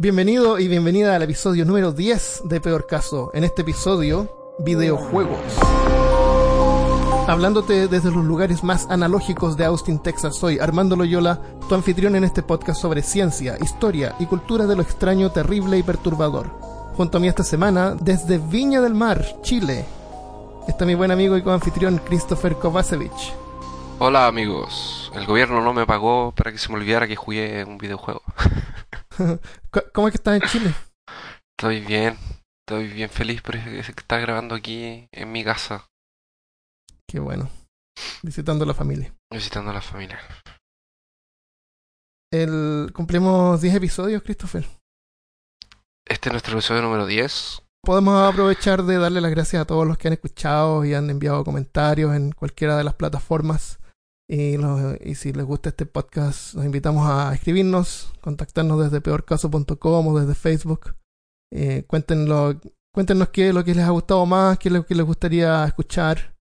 Bienvenido y bienvenida al episodio número 10 de Peor Caso. En este episodio, videojuegos. Hablándote desde los lugares más analógicos de Austin, Texas, soy Armando Loyola, tu anfitrión en este podcast sobre ciencia, historia y cultura de lo extraño, terrible y perturbador. Junto a mí esta semana, desde Viña del Mar, Chile, está mi buen amigo y coanfitrión Christopher Kovacevic. Hola amigos, el gobierno no me pagó para que se me olvidara que jugué un videojuego. ¿Cómo es que estás en Chile? Estoy bien, estoy bien feliz por estar grabando aquí en mi casa. Qué bueno. Visitando a la familia. Visitando a la familia. El, cumplimos 10 episodios, Christopher. Este es nuestro episodio número 10. Podemos aprovechar de darle las gracias a todos los que han escuchado y han enviado comentarios en cualquiera de las plataformas y, y, si les gusta este podcast, los invitamos a escribirnos, contactarnos desde peorcaso.com o desde Facebook. Eh, cuéntenos, cuéntenos qué es lo que les ha gustado más, qué es lo que les gustaría escuchar.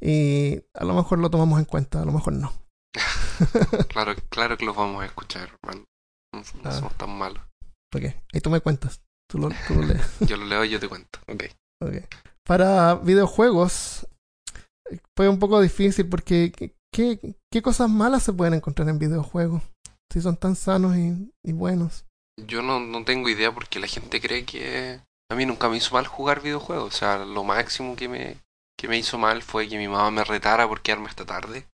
Y a lo mejor lo tomamos en cuenta, a lo mejor no. claro, claro que los vamos a escuchar, No, ah. somos tan malos. Ok, ahí tú me cuentas. Tú lo, tú lo lees. yo lo leo y yo te cuento. Ok. okay. Para videojuegos eh, fue un poco difícil porque ¿qué, ¿qué cosas malas se pueden encontrar en videojuegos? Si son tan sanos y, y buenos. Yo no, no tengo idea porque la gente cree que a mí nunca me hizo mal jugar videojuegos. O sea, lo máximo que me, que me hizo mal fue que mi mamá me retara por quedarme esta tarde.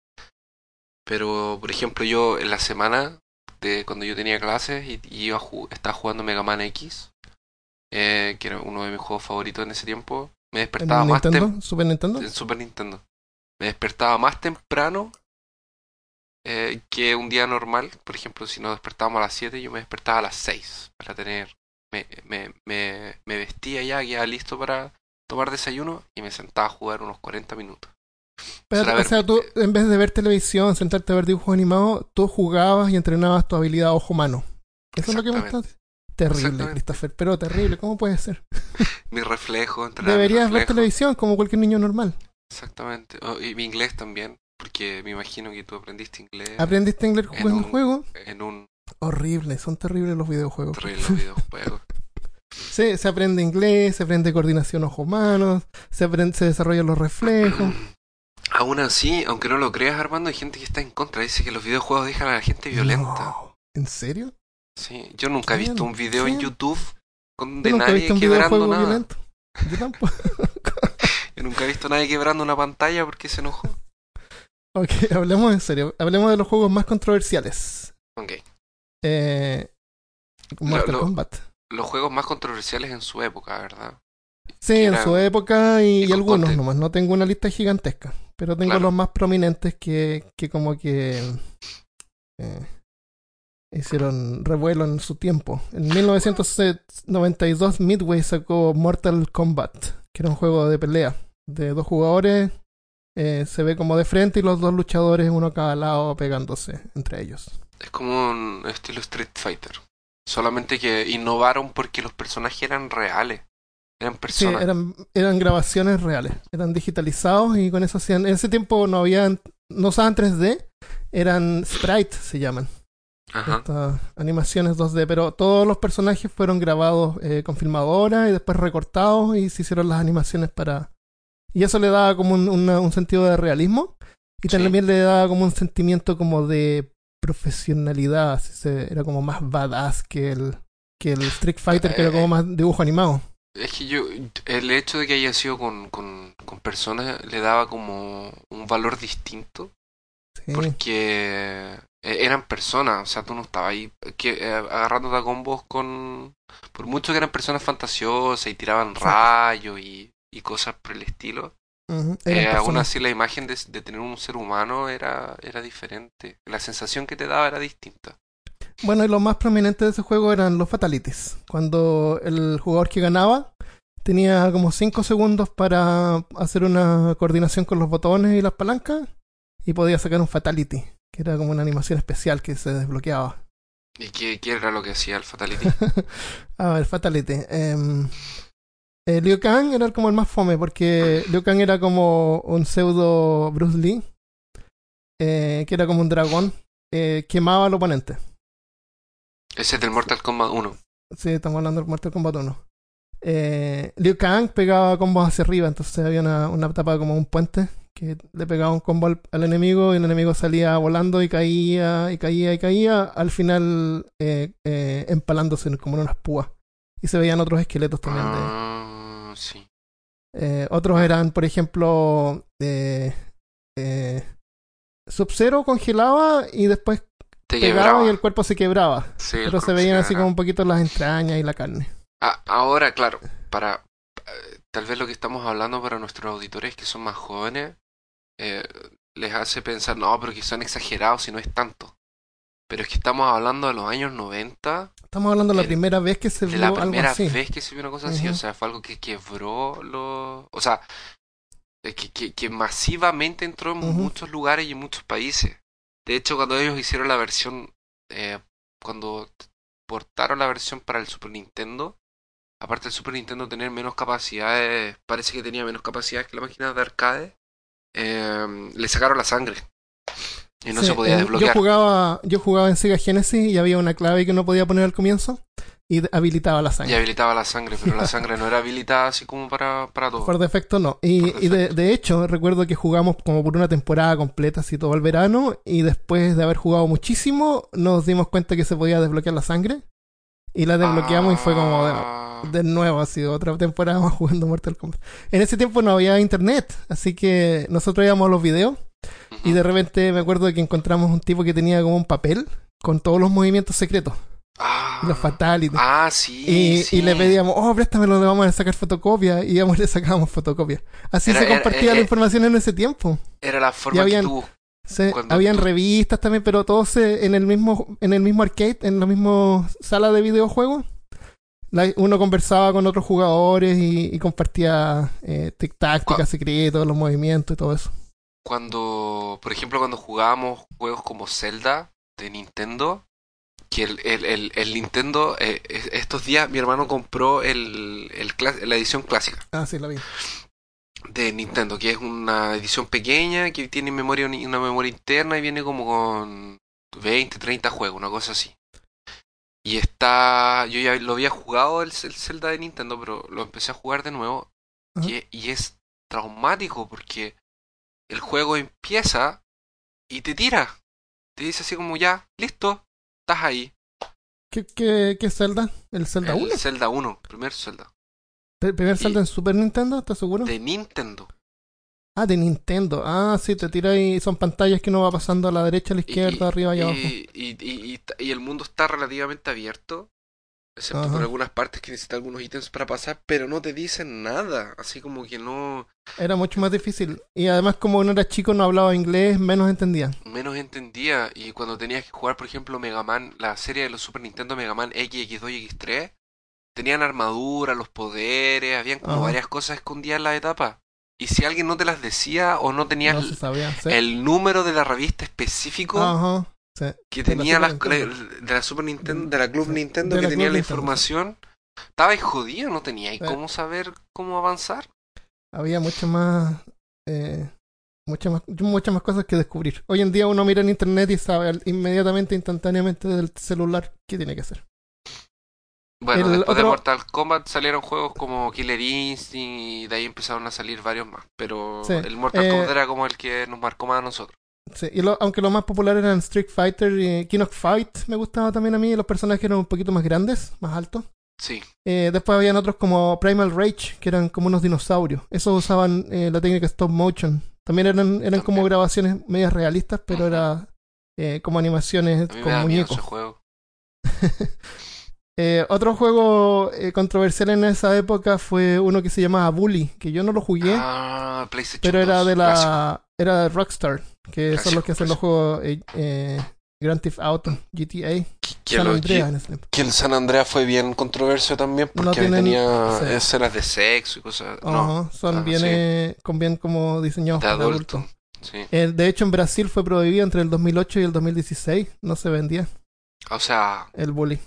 Pero, por ejemplo, yo en la semana de cuando yo tenía clases y, iba a estaba jugando Mega Man X, eh, que era uno de mis juegos favoritos en ese tiempo, me despertaba más Nintendo? ¿Super Nintendo? En Super Nintendo me despertaba más temprano eh, que un día normal. Por ejemplo, si nos despertábamos a las 7, yo me despertaba a las 6 para tener. Me, me, me, me vestía ya, ya listo para tomar desayuno y me sentaba a jugar unos 40 minutos. Pero, o sea, tú en vez de ver televisión, sentarte a ver dibujos animados, tú jugabas y entrenabas tu habilidad ojo-mano. Eso es lo que me estás... Terrible, Christopher, pero terrible. ¿Cómo puede ser? mi reflejo. Deberías ver televisión como cualquier niño normal. Exactamente. Oh, y mi inglés también, porque me imagino que tú aprendiste inglés. ¿Aprendiste inglés jugando un juego? En un... Horrible, son terribles los videojuegos. Terribles los videojuegos. sí, se aprende inglés, se aprende coordinación ojo-manos, se, aprende, se desarrollan los reflejos. Aún así, aunque no lo creas, Armando, hay gente que está en contra. Dice que los videojuegos dejan a la gente violenta. ¿En serio? Sí, yo nunca he visto un video en YouTube con de nadie quebrando nada. Violento. Yo tampoco. nunca he visto a nadie quebrando una pantalla porque se enojó. Ok, hablemos en serio. Hablemos de los juegos más controversiales. Ok. Eh, Mortal Kombat. Los juegos más controversiales en su época, ¿verdad? Sí, en su época y, algunos nomás. No tengo una lista gigantesca. Pero tengo los más prominentes que, que como que eh, hicieron revuelo en su tiempo. En 1992 Midway sacó Mortal Kombat, que era un juego de pelea de dos jugadores. Eh, se ve como de frente y los dos luchadores, uno a cada lado, pegándose entre ellos. Es como un estilo Street Fighter. Solamente que innovaron porque los personajes eran reales. Eran personas. Sí, eran, eran grabaciones reales. Eran digitalizados y con eso hacían. En ese tiempo no habían. No usaban 3D. Eran sprites, se llaman. Estas animaciones 2D, pero todos los personajes fueron grabados eh, con filmadora y después recortados y se hicieron las animaciones para... Y eso le daba como un, un sentido de realismo y también le daba como un sentimiento como de profesionalidad, era como más badass que el, que el Street Fighter, que era como eh, más dibujo animado. Es que yo, el hecho de que haya sido con, con, con personas le daba como un valor distinto. Porque eh, eran personas, o sea, tú no estabas ahí que, eh, agarrándote a combos con... Por mucho que eran personas fantasiosas y tiraban rayos y, y, cosas por el estilo, eh, aún así la imagen de, de, tener un ser humano era, era diferente. La sensación que te daba era distinta. Bueno, y lo más prominente de ese juego eran los fatalities. Cuando el jugador que ganaba tenía como 5 segundos para hacer una coordinación con los botones y las palancas y podía sacar un fatality que era como una animación especial que se desbloqueaba. ¿Y qué, era lo que hacía el Fatality? a ver, Fatality. Eh, eh, Liu Kang era como el más fome, porque Liu Kang era como un pseudo Bruce Lee, eh, que era como un dragón, eh, quemaba al oponente. Ese es del Mortal Kombat 1. Sí, estamos hablando del Mortal Kombat 1. Eh, Liu Kang pegaba combos hacia arriba, entonces había una, una etapa como un puente que le pegaba un combo al, enemigo y el enemigo salía volando y caía y caía y caía, al final eh, empalándose como en unas púas. Y se veían otros esqueletos también de... Sí. Eh, otros eran, por ejemplo, eh, Sub-Zero congelaba y después pegaba y el cuerpo se quebraba. pero se veían así como un poquito las entrañas y la carne. Ah, ahora, claro, para tal vez lo que estamos hablando para nuestros auditores que son más jóvenes eh, les hace pensar, no, pero que son exagerados si no es tanto. Pero es que estamos hablando de los años 90. Estamos hablando de la primera vez que se vio la primera vez que se vio una cosa así. O sea, fue algo que quebró lo... O sea, que, que, que masivamente entró en muchos lugares y en muchos países. De hecho, cuando ellos hicieron la versión... Eh, cuando portaron la versión para el Super Nintendo, aparte del Super Nintendo tener menos capacidades, parece que tenía menos capacidades que la máquina de arcade, eh, le sacaron la sangre. Y no se podía desbloquear. Yo jugaba, yo jugaba en Sega Genesis y había una clave que no podía poner al comienzo y habilitaba la sangre. Y habilitaba la sangre, pero la sangre no era habilitada así como para, para todo. Por defecto no. Y, de, de, hecho, recuerdo que jugamos como por una temporada completa, así todo el verano, y después de haber jugado muchísimo, nos dimos cuenta que se podía desbloquear la sangre. Y la desbloqueamos y fue como de, de, nuevo, así otra temporada más jugando Mortal Kombat. En ese tiempo no había internet, así que nosotros íbamos a los videos y de repente me acuerdo de que encontramos un tipo que tenía como un papel con todos los movimientos secretos. Ah, los fatalities. Ah, sí y, y, le pedíamos, oh, préstamelo, le vamos a sacar fotocopia. Y íbamos le sacábamos fotocopia. Así se compartía la información en ese tiempo. Era la forma que tú habían revistas también, pero todos en el mismo en el mismo arcade, en la misma sala de videojuegos. uno conversaba con otros jugadores y, compartía eh, tácticas secretos, los movimientos y todo eso. Cuando, por ejemplo, cuando jugábamos juegos como Zelda de Nintendo, que el, el, el, Nintendo, eh, estos días mi hermano compró el, el, la edición clásica. Ah, sí, la vi de Nintendo, que es una edición pequeña que tiene memoria una memoria interna y viene como con 20, 30 juegos, una cosa así. Y está, yo ya lo había jugado el, Zelda de Nintendo, pero lo empecé a jugar de nuevo y, y, es traumático porque el juego empieza y te tira. Te dice así como ya, listo, estás ahí. ¿Qué, qué, qué Zelda? ¿El Zelda 1? El Zelda 1, primer Zelda. ¿El primer salto en Super Nintendo? ¿Estás seguro? De Nintendo. Ah, de Nintendo. Ah, sí, te tira y son pantallas que uno va pasando a la derecha, a la izquierda, arriba y, abajo. Y, y, el mundo está relativamente abierto, excepto por algunas partes que necesitan algunos ítems para pasar, pero no te dicen nada, así como que no... Era mucho más difícil. Y además como uno era chico, no hablaba inglés, menos entendía. Menos entendía. Y cuando tenías que jugar, por ejemplo, Mega Man, la serie de los Super Nintendo Mega Man X, X2 y X3, tenían armadura, los poderes, habían como varias cosas escondidas en la etapa. Y si alguien no te las decía o no tenías el número de la revista específico que tenía la, de la Super Nintendo, de la Club Nintendo que tenía la información, estaba jodido, no tenía y cómo saber cómo avanzar. Había mucho más, eh, muchas más, muchas más cosas que descubrir. Hoy en día uno mira en internet y sabe inmediatamente, instantáneamente del celular qué tiene que hacer. Bueno, después de Mortal Kombat salieron juegos como Killer Instinct y de ahí empezaron a salir varios más. Pero el Mortal Kombat eh, era como el que nos marcó más a nosotros. Sí, y aunque los más populares eran Street Fighter y King of Fight, me gustaba también a mí. Los personajes eran un poquito más grandes, más altos. Sí. Eh, después habían otros como Primal Rage, que eran como unos dinosaurios. Esos usaban eh, la técnica stop motion. También eran, eran como grabaciones medias realistas, pero era como animaciones con muñecos. juego. Eh, otro juego eh, controversial en esa época fue uno que se llamaba Bully, que yo no lo jugué, ah, pero era de la era de Rockstar, que son los que hacen los juegos eh, Grand Theft Auto, GTA, San Andreas. Que el San Andreas fue bien controversio también porque tenía escenas de sexo y cosas. no, son ah, bien con bien como diseñados de adulto. Sí. de hecho en Brasil fue prohibido entre el 2008 y el 2016, no se vendía. O sea, el bully.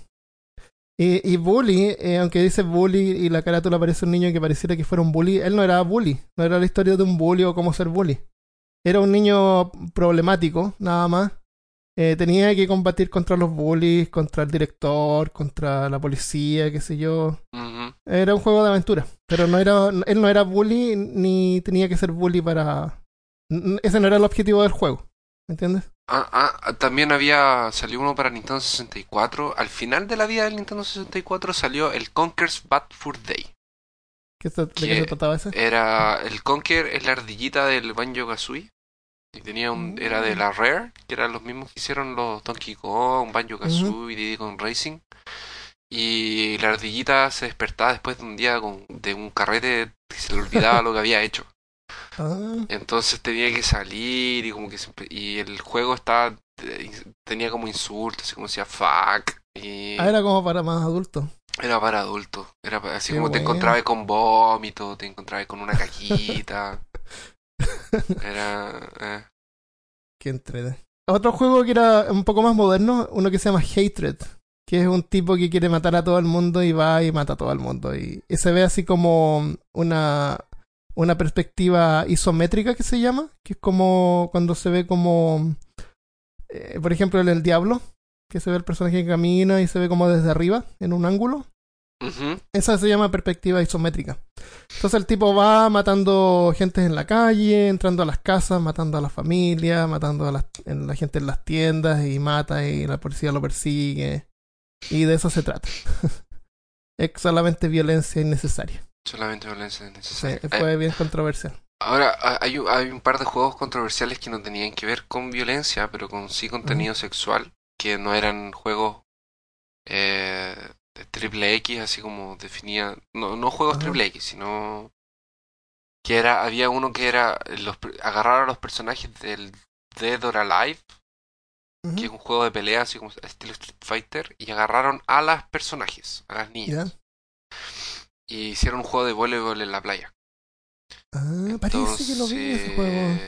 Y, y Bully, eh, aunque dice Bully y la carátula parece un niño que pareciera que fuera un bully, él no era bully, no era la historia de un bully o cómo ser bully. Era un niño problemático, nada más, eh, tenía que combatir contra los bullies, contra el director, contra la policía, qué sé yo. Era un juego de aventura, pero no era, él no era bully ni tenía que ser bully para... Ese no era el objetivo del juego, ¿me entiendes? Ah, ah, también había salió uno para Nintendo 64. Al final de la vida del Nintendo 64 salió el Conker's Bad Fur Day. ¿Qué ¿De qué se trataba ese? Era el Conker es la ardillita del Banjo Kazooie y tenía un era de la Rare, que eran los mismos que hicieron los Donkey Kong, Banjo Kazooie y Diddy Kong Racing. Y la ardillita se despertaba después de un día con, de un carrete y se le olvidaba lo que había hecho. Ah. Entonces tenía que salir y como que y el juego estaba tenía como insultos, así como decía fuck. Y... Ah, era como para más adultos. Era para adultos. Era así como te encontrabas con vómito, te encontrabas con una cajita. Era. Eh. Qué. Otro juego que era un poco más moderno, uno que se llama Hatred, que es un tipo que quiere matar a todo el mundo y va y mata a todo el mundo. Y, se ve así como una una perspectiva isométrica que se llama, que es como cuando se ve como, eh, por ejemplo, el diablo, que se ve el personaje que camina y se ve como desde arriba, en un ángulo. Esa se llama perspectiva isométrica. Entonces el tipo va matando gente en la calle, entrando a las casas, matando a la familia, matando a la, la gente en las tiendas y mata y la policía lo persigue. Y de eso se trata. es solamente violencia innecesaria. Solamente violencia necesaria. Sí, fue bien controversial. Ahora, hay, hay un par de juegos controversiales que no tenían que ver con violencia, pero con sí contenido sexual, que no eran juegos eh, de triple X, así como definía, no, no juegos triple X, sino que era, había uno que era los, agarrar a los personajes del Dead or Alive, que es un juego de pelea, así como estilo Street Fighter, y agarraron a las personajes, a las niñas y hicieron un juego de voleibol en la playa. Ah, parece que lo vi ese juego.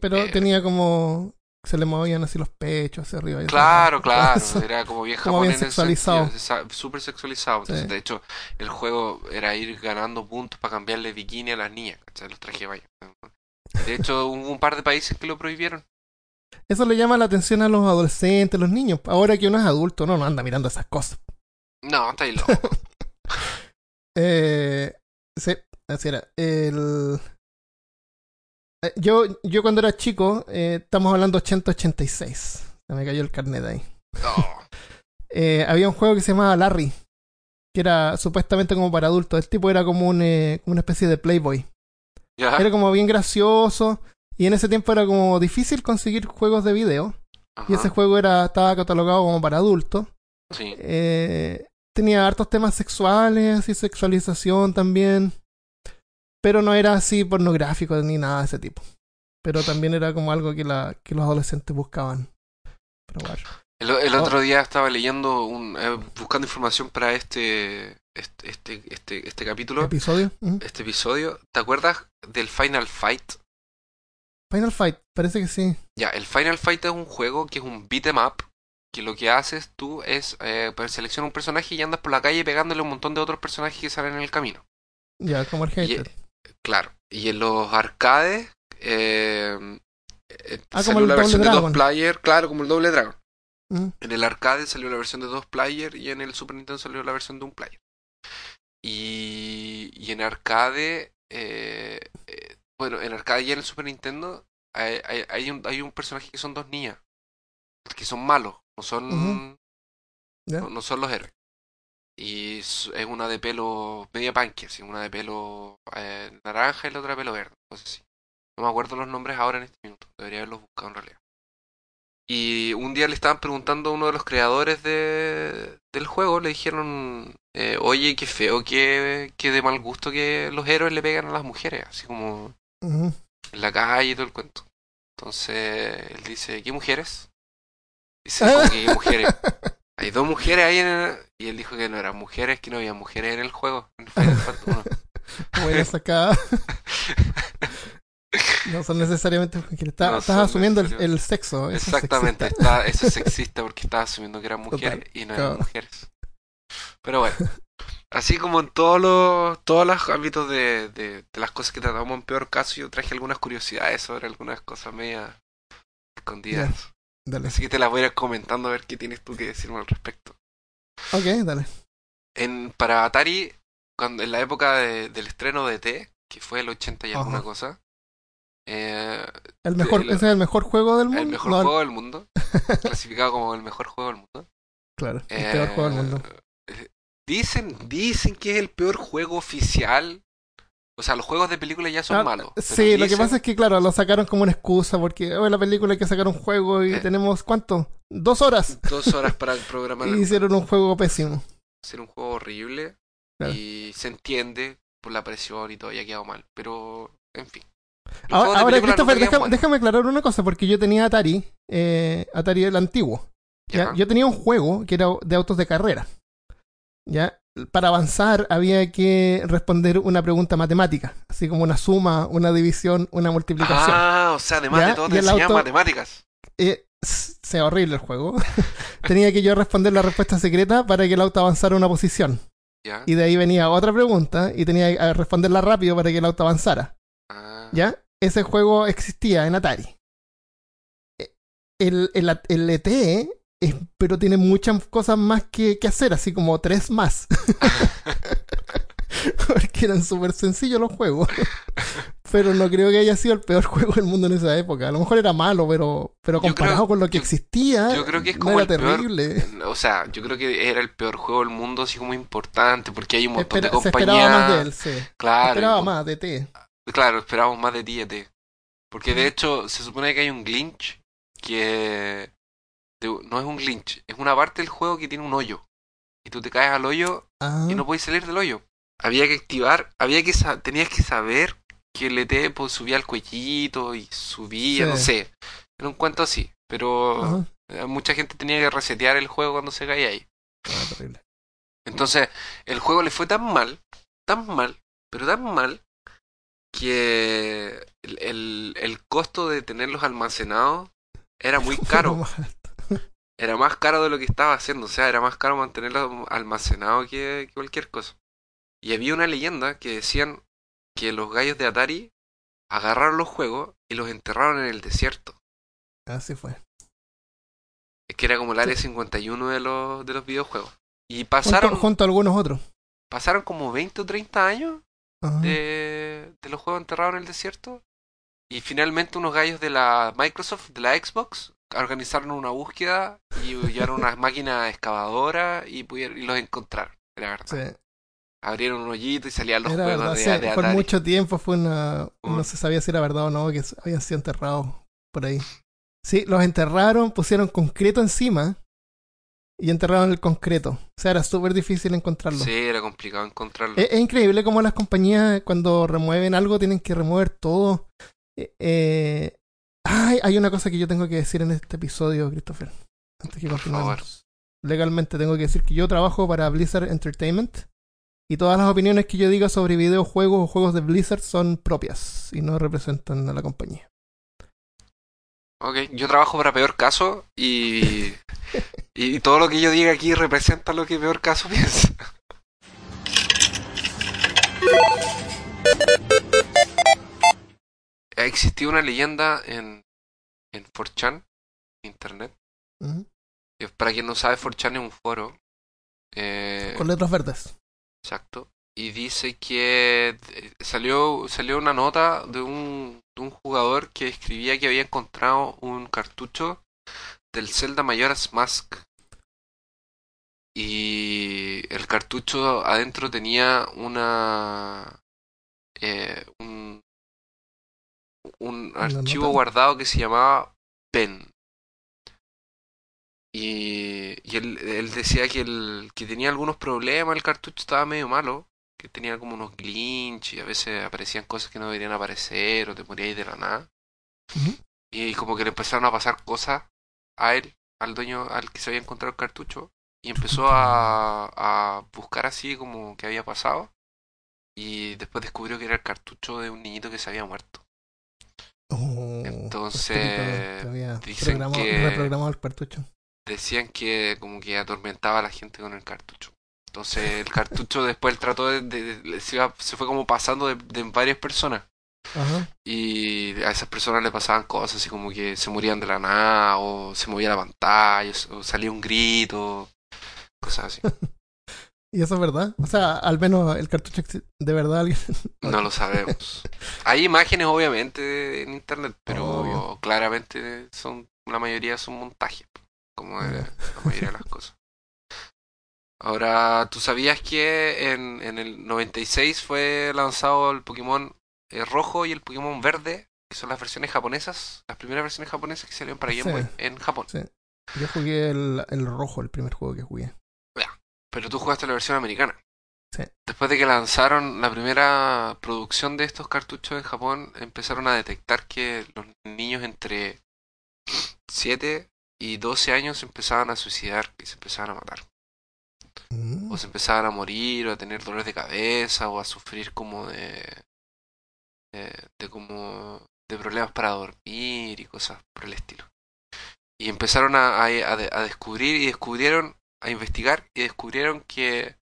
pero eh, tenía como. Se le movían así los pechos hacia arriba. claro, claro. Era como bien japonés. Bien sexualizado. Súper sexualizado. Entonces, de hecho, el juego era ir ganando puntos para cambiarle bikini a las niñas. Los trajes de baño. De hecho, hubo un par de países que lo prohibieron. Eso le llama la atención a los adolescentes, los niños. Ahora que uno es adulto, no, no anda mirando esas cosas. No, está ahí loco. Eh, sí, así era. El... Eh, yo, yo cuando era chico, eh, estamos hablando 80-86. Se me cayó el carnet ahí. eh, había un juego que se llamaba Larry, que era supuestamente como para adultos. El tipo era como, un, eh, una especie de Playboy. Era como bien gracioso. Y en ese tiempo era como difícil conseguir juegos de video. Y ese juego era, estaba catalogado como para adultos. Sí. Eh, tenía hartos temas sexuales y sexualización también. Pero no era así pornográfico ni nada de ese tipo. Pero también era como algo que, la, que los adolescentes buscaban. El, otro día estaba leyendo, un, eh, buscando información para este, este, este, este, este capítulo. ¿Episodio? Este episodio. ¿Te acuerdas del Final Fight? Final Fight, parece que sí. Ya, el Final Fight es un juego que es un beat em up que lo que haces tú es eh, pues, seleccionar un personaje y andas por la calle pegándole un montón de otros personajes que salen en el camino. Ya, como el hater. Claro. Y en los arcades eh, eh ah, salió la versión de dos player, claro, como el doble dragon. Mm. En el arcade salió la versión de dos player y en el Super Nintendo salió la versión de un player. Y, y en arcade, eh, eh, bueno, en arcade y en el Super Nintendo hay, hay, hay, un, hay un personaje que son dos niñas, que son malos. No son. no, son los héroes. Y es una de pelo media punker, una de pelo eh, naranja y la otra de pelo verde. sí. No me acuerdo los nombres ahora en este minuto. Debería haberlos buscado en realidad. Y un día le estaban preguntando a uno de los creadores de, del juego, le dijeron, eh, oye, qué feo, qué, qué de mal gusto que los héroes le pegan a las mujeres, así como en la calle y todo el cuento. Entonces él dice, ¿qué mujeres? Dice, hay mujeres? Hay dos mujeres ahí en el... Y él dijo que no eran mujeres, que no había mujeres en el juego. En Final no son necesariamente mujeres. estás asumiendo el, sexo. Exactamente, está, eso es sexista porque estás asumiendo que eran mujeres y no eran mujeres. Pero bueno, así como en todos los, todos los ámbitos de, de, las cosas que tratamos en peor caso, yo traje algunas curiosidades sobre algunas cosas media escondidas. Dale. Así que te las voy a ir comentando a ver qué tienes tú que decirme al respecto. Ok, dale. En, para Atari, cuando, en la época del estreno de T, que fue el 80 y alguna cosa. Eh, el mejor, ¿Ese es el mejor juego del mundo? El mejor juego del mundo. clasificado como el mejor juego del mundo. Claro, el peor juego del mundo. Eh, dicen, dicen que es el peor juego oficial. O sea, los juegos de película ya son ah, malos. Sí, lo que pasa es que, claro, lo sacaron como una excusa porque hoy la película hay que sacar un juego y eh. tenemos, ¿cuánto? Dos horas. Dos horas para programar. y hicieron un juego pésimo. Hicieron un juego horrible. Y se entiende por la presión y todo, ya ha quedado mal. Pero, en fin. Ahora, Christopher, déjame, aclarar una cosa, porque yo tenía Atari, eh, Atari el antiguo. Yo tenía un juego que era de autos de carrera. ¿ya? Para avanzar había que responder una pregunta matemática, así como una suma, una división, una multiplicación. Ah, o sea, además de todo te enseñaban matemáticas. Eh, sea horrible el juego. tenía que yo responder la respuesta secreta para que el auto avanzara una posición. Y de ahí venía otra pregunta y tenía que responderla rápido para que el auto avanzara. Ah. ¿Ya? Ese juego existía en Atari. E, el, el, el ET, pero tiene muchas cosas más que, que hacer, así como tres más. Porque eran súper sencillos los juegos. pero no creo que haya sido el peor juego del mundo en esa época. A lo mejor era malo, pero, pero comparado con lo que existía, yo creo que es como era terrible. o sea, yo creo que era el peor juego del mundo, así como importante, porque hay un montón de compañías. Se esperaba más de él, sí. Claro. esperaba más de T. Claro, esperábamos más de ti y T. Porque de hecho, se supone que hay un glitch que. No es un glitch, es una parte del juego que tiene un hoyo. Y tú te caes al hoyo y ah. no puedes salir del hoyo. Había que activar, había que tenías que saber que el ET pues, subía al cuellito y subía, no sé. Era un cuento así, pero eh, mucha gente tenía que resetear el juego cuando se caía ahí. Ah, Entonces, el juego le fue tan mal, tan mal, pero tan mal, que el, el, el costo de tenerlos almacenados era muy caro. Era más caro de lo que estaba haciendo, o sea, era más caro mantenerlos almacenados que, que cualquier cosa. Y había una leyenda que decían que los gallos de Atari agarraron los juegos y los enterraron en el desierto. Así fue. Es que era como el área 51 de los, de los videojuegos. Y pasaron. Junto, a algunos otros. Pasaron como 20 o 30 años de, de los juegos enterrados en el desierto. Y finalmente unos gallos de la Microsoft, de la Xbox, organizaron una búsqueda y llevaron unas máquinas excavadoras y, pudieron, y los encontraron. Era verdad. Sí abrieron un hoyito y salían los juegos de, Por mucho tiempo fue una... No se sabía si era verdad o no, que habían sido enterrados por ahí. Sí, los enterraron, pusieron concreto encima y enterraron el concreto. O sea, era súper difícil encontrarlo. Sí, era complicado encontrarlo. Es, increíble cómo las compañías cuando remueven algo tienen que remover todo. Eh, eh ay, hay una cosa que yo tengo que decir en este episodio, Christopher. Antes que continuemos. Legalmente tengo que decir que yo trabajo para Blizzard Entertainment y todas las opiniones que yo diga sobre videojuegos o juegos de Blizzard son propias y no representan a la compañía. Ok, yo trabajo para Peor Caso y, y todo lo que yo diga aquí representa lo que Peor Caso piensa. Ha existido una leyenda en, en 4chan, internet. Para quien no sabe, 4chan es un foro. Eh, Con letras verdes. Exacto. Y dice que eh, salió, salió una nota de un, de un jugador que escribía que había encontrado un cartucho del Zelda Majora's Mask. Y el cartucho adentro tenía una. Eh, un, un archivo guardado que se llamaba PEN. Y, y él, él, decía que, el, que tenía algunos problemas, el cartucho estaba medio malo, que tenía como unos glitch y a veces aparecían cosas que no deberían aparecer o te moríais de la nada. Y como que le empezaron a pasar cosas a él, al dueño al que se había encontrado el cartucho, y empezó a, a buscar así como que había pasado. Y después descubrió que era el cartucho de un niñito que se había muerto. Oh, Entonces, dicen que reprogramado el cartucho decían que como que atormentaba a la gente con el cartucho. Entonces el cartucho después trató de, se, fue como pasando de, varias personas. Y a esas personas le pasaban cosas así como que se morían de la nada, o se movía la pantalla, o salía un grito, cosas así. ¿Y eso es verdad? O sea, al menos el cartucho de verdad alguien... no lo sabemos. Hay imágenes obviamente en internet, pero claramente son la mayoría son montajes, como la mayoría de las cosas. Ahora, ¿tú sabías que en, en el 96 fue lanzado el Pokémon eh, rojo y el Pokémon verde, que son las versiones japonesas, las primeras versiones japonesas que salieron para Game Boy en Japón? Sí. Yo jugué el, el rojo, el primer juego que jugué. Pero tú jugaste la versión americana. Sí. Después de que lanzaron la primera producción de estos cartuchos en Japón, empezaron a detectar que los niños entre 7 y 12 años se empezaban a suicidar y se empezaban a matar. Mm. O se empezaban a morir, o a tener dolores de cabeza, o a sufrir como de. de, como. de problemas para dormir y cosas por el estilo. Y empezaron a, a descubrir y descubrieron a investigar y descubrieron que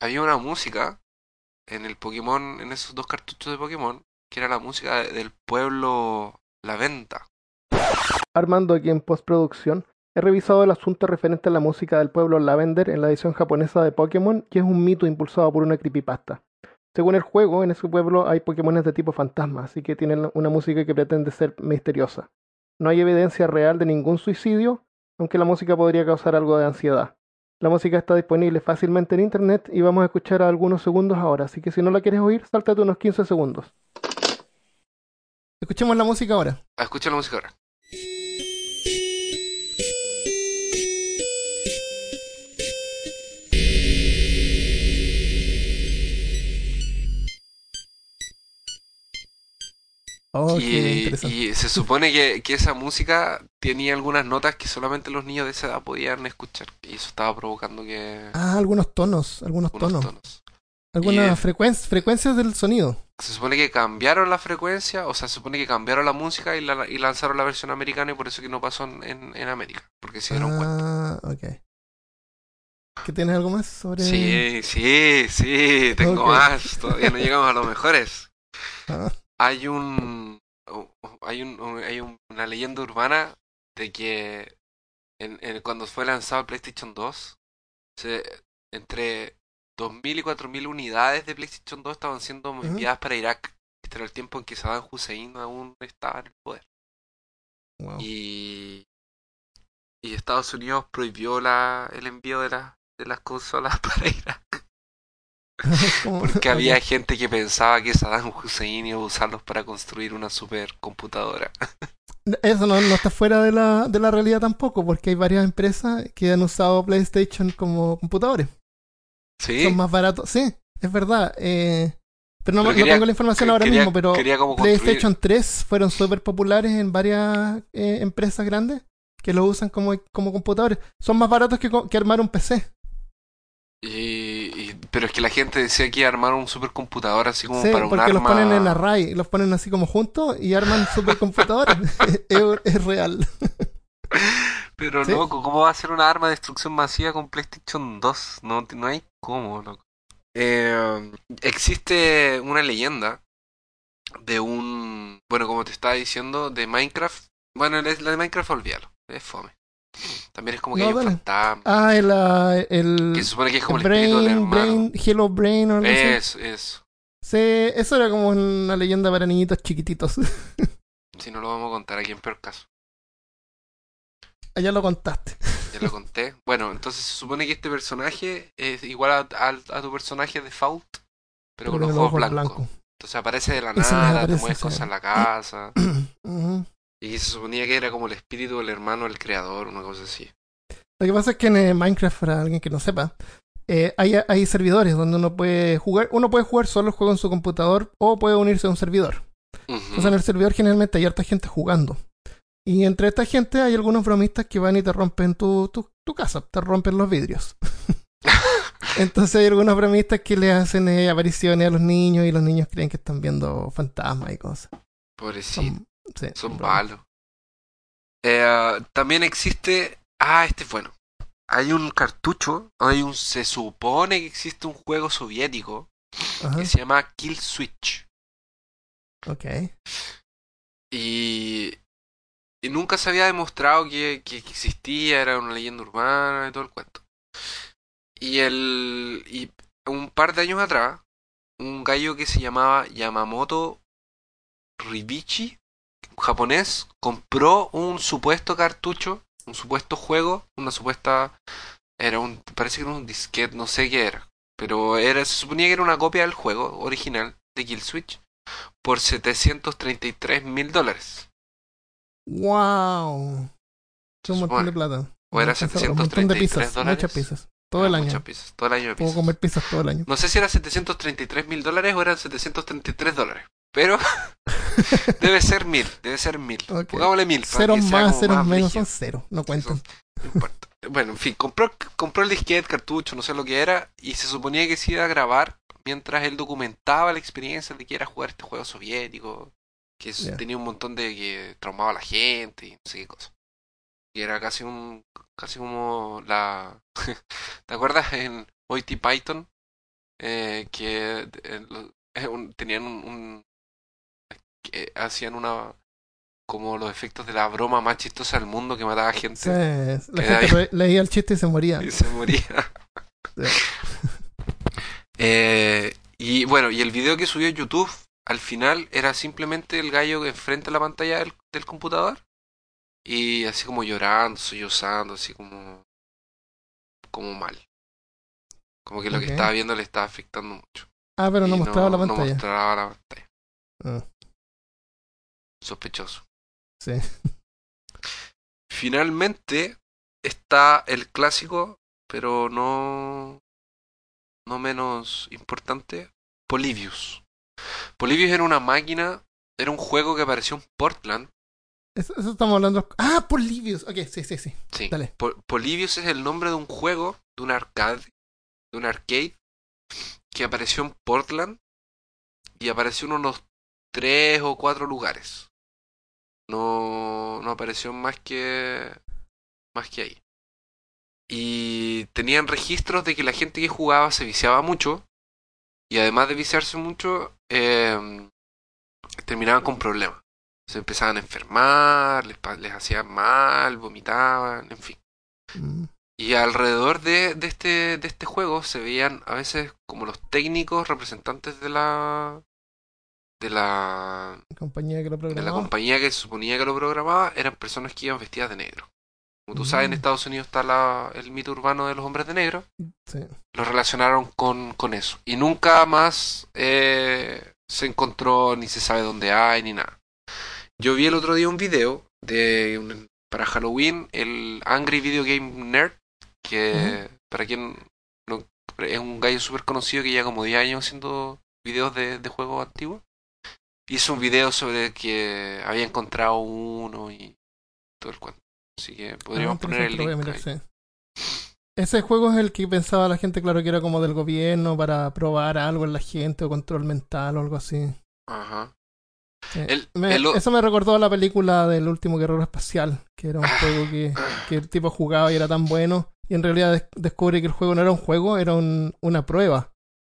había una música en el Pokémon, en esos dos cartuchos de Pokémon, que era la música del pueblo La Venta. Armando aquí en postproducción, he revisado el asunto referente a la música del pueblo Lavender en la edición japonesa de Pokémon, que es un mito impulsado por una creepypasta. Según el juego, en ese pueblo hay Pokémones de tipo fantasma, así que tienen una música que pretende ser misteriosa. No hay evidencia real de ningún suicidio, aunque la música podría causar algo de ansiedad. La música está disponible fácilmente en internet y vamos a escuchar algunos segundos ahora, así que si no la quieres oír, sáltate unos 15 segundos. Escuchemos la música ahora. Escucha la música ahora. Oh, y, se supone que, esa música tenía algunas notas que solamente los niños de esa edad podían escuchar. Y eso estaba provocando que... Ah, algunos tonos, algunos, tonos. Algunas frecuencias del sonido. Se supone que cambiaron la frecuencia, o sea, se supone que cambiaron la música y, la, y lanzaron la versión americana y por eso que no pasó en, en América. Porque se dieron ah, ok. ¿Que tienes algo más sobre...? Sí, sí, sí, tengo más. Todavía no llegamos a los mejores. Ah hay un hay un hay una leyenda urbana de que en, en, cuando fue lanzado el PlayStation 2 se, entre 2.000 y 4.000 unidades de PlayStation 2 estaban siendo enviadas para Irak. Este era el tiempo en que Saddam Hussein aún estaba en el poder. Y, y Estados Unidos prohibió la, el envío de, la, de las consolas para Irak. Porque había gente que pensaba que Saddam Hussein iba a usarlos para construir una supercomputadora. Eso no, está fuera de la, de la realidad tampoco, porque hay varias empresas que han usado PlayStation como computadores. Sí. Son más baratos. Sí, es verdad. Eh, pero no, tengo la información ahora mismo, pero PlayStation 3 fueron súper populares en varias eh, empresas grandes que lo usan como, como computadores. Son más baratos que, que armar un PC. Y, pero es que la gente decía que armaron un supercomputador así como para un porque los ponen en array, los ponen así como juntos y arman supercomputadores. es, es, real. pero loco, ¿cómo va a ser una arma de destrucción masiva con PlayStation 2? No, no hay cómo, loco. Eh, existe una leyenda de un... Bueno, como te estaba diciendo, de Minecraft. Bueno, la de Minecraft olvídalo, es fome. También es como que hay un fantasma. Ah, el, ah, el. Que se supone que es como el, brain, espíritu del Brain, Hello Brain o algo eso, Eso, Sí, eso era como una leyenda para niñitos chiquititos. si no lo vamos a contar aquí en peor caso. Ah, ya lo contaste. Ya lo conté. Bueno, entonces se supone que este personaje es igual a, tu personaje de Fault, pero, con los ojos blancos. Entonces aparece de la nada, te mueves cosas en la casa. Y se suponía que era como el espíritu del hermano del creador, una cosa así. Lo que pasa es que en eh, Minecraft, para alguien que no sepa, eh, hay, hay, servidores donde uno puede jugar, uno puede jugar solo el juego en su computador o puede unirse a un servidor. Entonces en el servidor generalmente hay harta gente jugando. Y entre esta gente hay algunos bromistas que van y te rompen tu, tu, tu casa, te rompen los vidrios. Entonces hay algunos bromistas que le hacen eh, apariciones a los niños y los niños creen que están viendo fantasmas y cosas. Pobrecito. Son malos. Eh, también existe. Ah, este es bueno. Hay un cartucho. Hay un. Se supone que existe un juego soviético. Que se llama Kill Switch. Ok. Y, y nunca se había demostrado que, que existía, era una leyenda urbana y todo el cuento. Y el y un par de años atrás, un gallo que se llamaba Yamamoto Ribichi, japonés, compró un supuesto cartucho, un supuesto juego, una supuesta era un parece que era un disquete, no sé qué era, pero era se suponía que era una copia del juego original de Kill Switch por 733 mil dólares. ¡Wow! Es un montón de plata. O era 733 dólares. Muchas pizzas. Todo el año. Pizzas, todo el año de Puedo comer pizzas todo el año. No sé si era 733 mil dólares o eran 733 dólares. Pero debe ser mil, debe ser mil. Okay. Pongámosle mil. Cero más, cero menos son cero, no cuentan. No importa. Bueno, en fin, compró, compró el disquete, cartucho, no sé lo que era, y se suponía que se iba a grabar mientras él documentaba la experiencia de que era jugar este juego soviético, que tenía un montón de que traumaba a la gente y no sé qué cosa. Y era casi un casi como la ¿te acuerdas en OIT Python? Eh, que eh, tenían un, que hacían una como los efectos de la broma más chistosa del mundo que mataba gente. Sí, la gente leía el chiste y se moría. Y se moría. Eh, y bueno, y el video que subió YouTube al final era simplemente el gallo enfrente a la pantalla del, del computador y así como llorando, sollozando, así como como mal. Como que lo que estaba viendo le estaba afectando mucho. Ah, pero no mostraba la pantalla. No mostraba la pantalla. Ah. Sospechoso. Sí. Finalmente está el clásico, pero no no menos importante, Polybius. Polybius era una máquina, era un juego que apareció en Portland. Eso, estamos hablando. Ah, Polybius. Ok, sí, sí, sí. Sí. Dale. Polybius es el nombre de un juego, de un arcade, de un arcade, que apareció en Portland y apareció en unos tres o cuatro lugares. No, no apareció más que más que ahí. Y tenían registros de que la gente que jugaba se viciaba mucho y además de viciarse mucho eh, terminaban con problemas. Se empezaban a enfermar les, les hacían mal vomitaban en fin. Mm. y alrededor de, de, este de este juego se veían a veces como los técnicos representantes de la de la compañía que lo programaba. de la compañía que se suponía que lo programaba eran personas que iban vestidas de negro como tú sabes, en mm. Estados Unidos está la, el mito urbano de los hombres de negro. Sí. Lo relacionaron con, con eso. Y nunca más eh, se encontró, ni se sabe dónde hay, ni nada. Yo vi el otro día un video de para Halloween, el Angry Video Game Nerd, que para quien no, es un gallo súper conocido que ya como 10 años haciendo videos de, de juegos antiguos. Hizo un video sobre que había encontrado uno y todo el cuento. Así que podríamos ah, poner el link. Ese juego es el que pensaba la gente, claro, que era como del gobierno para probar algo en la gente o control mental o algo así. Ajá. Eso me recordó a la película del último guerrero espacial, que era un juego que, que, el tipo jugaba y era tan bueno, y en realidad descubre que el juego no era un juego, era un, una prueba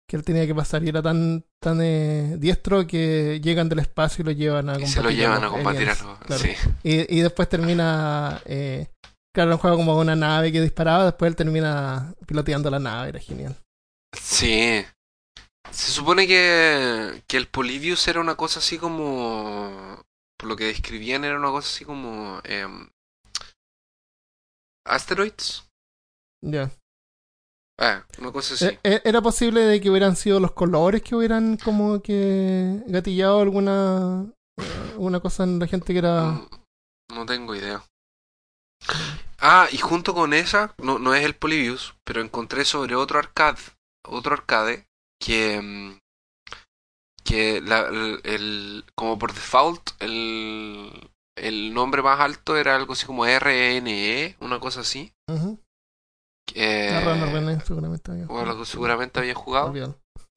que él tenía que pasar y era tan tan eh, diestro que llegan del espacio y lo llevan a combatir. se lo llevan a, combatir sí. y, y, después termina eh, claro un juego como una nave que disparaba después él termina piloteando la nave era genial sí se supone que, que el Polybius era una cosa así como por lo que describían era una cosa así como eh, asteroids ya Ah, una cosa así. Eh, eh, ¿Era posible de que hubieran sido los colores que hubieran como que gatillado alguna eh, una cosa en la gente que era... Mm, no, tengo idea. Ah, y junto con esa, no, no es el Polybius, pero encontré sobre otro arcade, otro arcade que mm, que la, el, como por default el, el nombre más alto era algo así como RNE, una cosa así. Eh, seguramente había jugado. seguramente había jugado.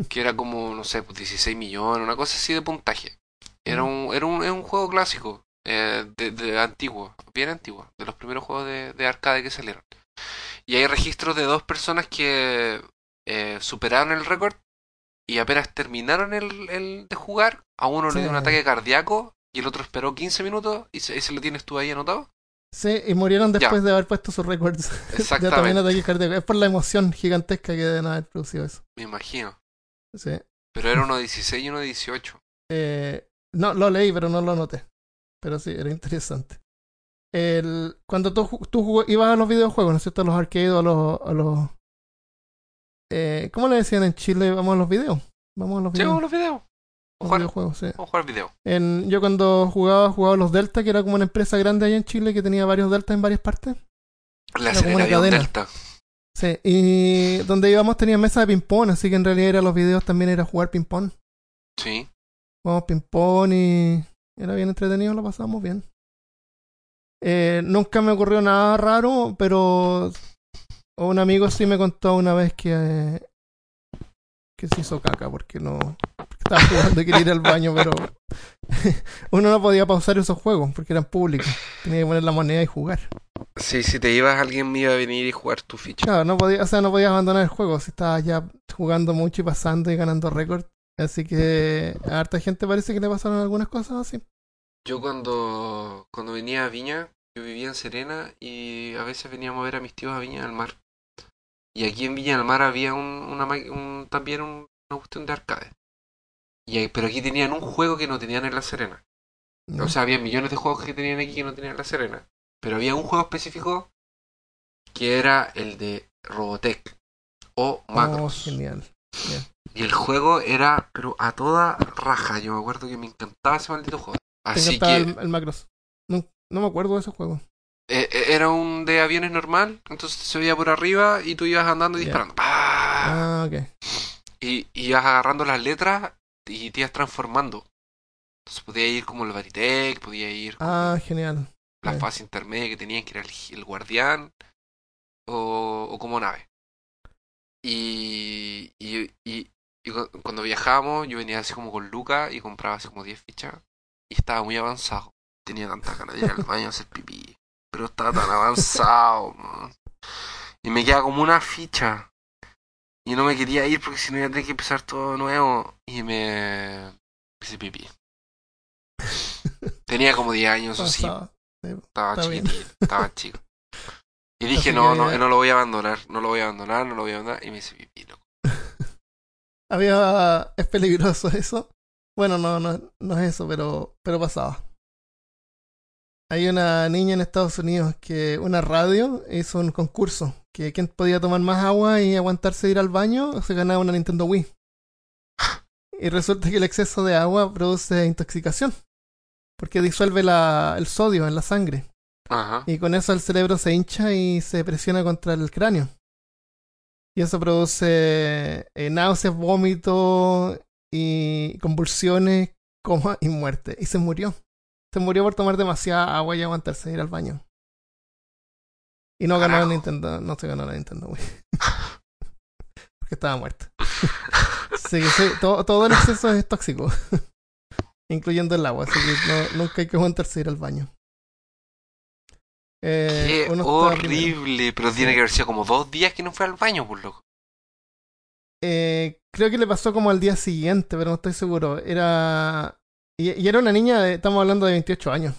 Que era como, no sé, pues 16 millones, una cosa así de puntaje. Era un, era un, un juego clásico, eh, de, antiguo, bien antiguo, de los primeros juegos de, de arcade que salieron. Y hay registros de dos personas que eh, superaron el récord y apenas terminaron el, el de jugar, a uno le dio un ataque cardíaco y el otro esperó 15 minutos y ese lo tienes tú ahí anotado. Sí, y murieron después de haber puesto sus récords. Exactamente. también Es por la emoción gigantesca que deben haber producido eso. Me imagino. Sí. Pero era uno de 16 y uno de 18. Eh, no, lo leí, pero no lo noté. Pero sí, era interesante. El, cuando tú, tú ibas a los videojuegos, ¿no es cierto? A los arcades a los... A los eh, ¿Cómo le decían en Chile? Vamos a los videos. Vamos a los videos. Sí, vamos a los videos. Los videojuegos, sí. Vamos a jugar video. En, yo cuando jugaba, jugaba los Delta, que era como una empresa grande allá en Chile que tenía varios Delta en varias partes. La Serena había un Delta. Sí, y donde íbamos tenía mesa de ping-pong, así que en realidad era los videos también era jugar ping-pong. Sí. Jugamos ping-pong y era bien entretenido, lo pasábamos bien. Eh, nunca me ocurrió nada raro, pero un amigo sí me contó una vez que, que se hizo caca porque no estaba jugando y quería ir al baño, pero uno no podía pausar esos juegos porque eran públicos. Tenía que poner la moneda y jugar. Sí, si te ibas, alguien me iba a venir y jugar tu ficha. Claro, no podía, o sea, no podías abandonar el juego si estabas ya jugando mucho y pasando y ganando récord. Así que a harta gente parece que le pasaron algunas cosas así. Yo cuando, cuando venía a Viña, yo vivía en Serena y a veces veníamos a ver a mis tíos a Viña del Mar. Y aquí en Viña del Mar había un, una, también una cuestión de arcade. Y, pero aquí tenían un juego que no tenían en La Serena. O sea, había millones de juegos que tenían aquí que no tenían en La Serena. Pero había un juego específico que era el de Robotech o oh, Macros. genial. Y el juego era, pero a toda raja. Yo me acuerdo que me encantaba ese maldito juego. Así que. El, Macros. No, no, me acuerdo de ese juego. Eh, eh, era un de aviones normal, entonces se veía por arriba y tú ibas andando y disparando. Ah, ok. Y, y, ibas agarrando las letras y te ibas transformando. Entonces podía ir como el Baritec, podía ir. ah, genial. La fase intermedia que tenían, que era el, guardián o, o, como nave. Y, y, y, y, cuando viajábamos, yo venía así como con Luca y compraba así como 10 fichas y estaba muy avanzado. Tenía tantas ganas de ir al baño a hacer pipí. Pero estaba tan avanzado, Y me queda como una ficha. Y no me quería ir porque si no iba a tener que empezar todo nuevo. Y me hice pipí. Tenía como 10 años, o sí. Estaba chiquitito, estaba chico. Y dije, no, no, no lo voy a abandonar, no lo voy a abandonar, no lo voy a abandonar. Y me hice pipí, loco. Había... ¿Es peligroso eso? Bueno, no, no, no es eso, pero, pero pasaba. Hay una niña en Estados Unidos que una radio hizo un concurso que quien podía tomar más agua y aguantarse ir al baño se ganaba una Nintendo Wii. Y resulta que el exceso de agua produce intoxicación porque disuelve la, el sodio en la sangre. Y con eso el cerebro se hincha y se presiona contra el cráneo. Y eso produce eh, náuseas, vómitos y convulsiones, coma y muerte. Y se murió. Se murió por tomar demasiada agua y aguantarse ir al baño. Y no ganó Nintendo, no se ganó la Nintendo Wii. Porque estaba muerta. sí, todo, todo el exceso es tóxico. Incluyendo el agua, así que nunca hay que aguantarse ir al baño. Eh, Qué horrible, pero tiene que haber sido como dos días que no fue al baño, por loco. Eh, creo que le pasó como al día siguiente, pero no estoy seguro. Era. Y, era una niña, estamos hablando de 28 años.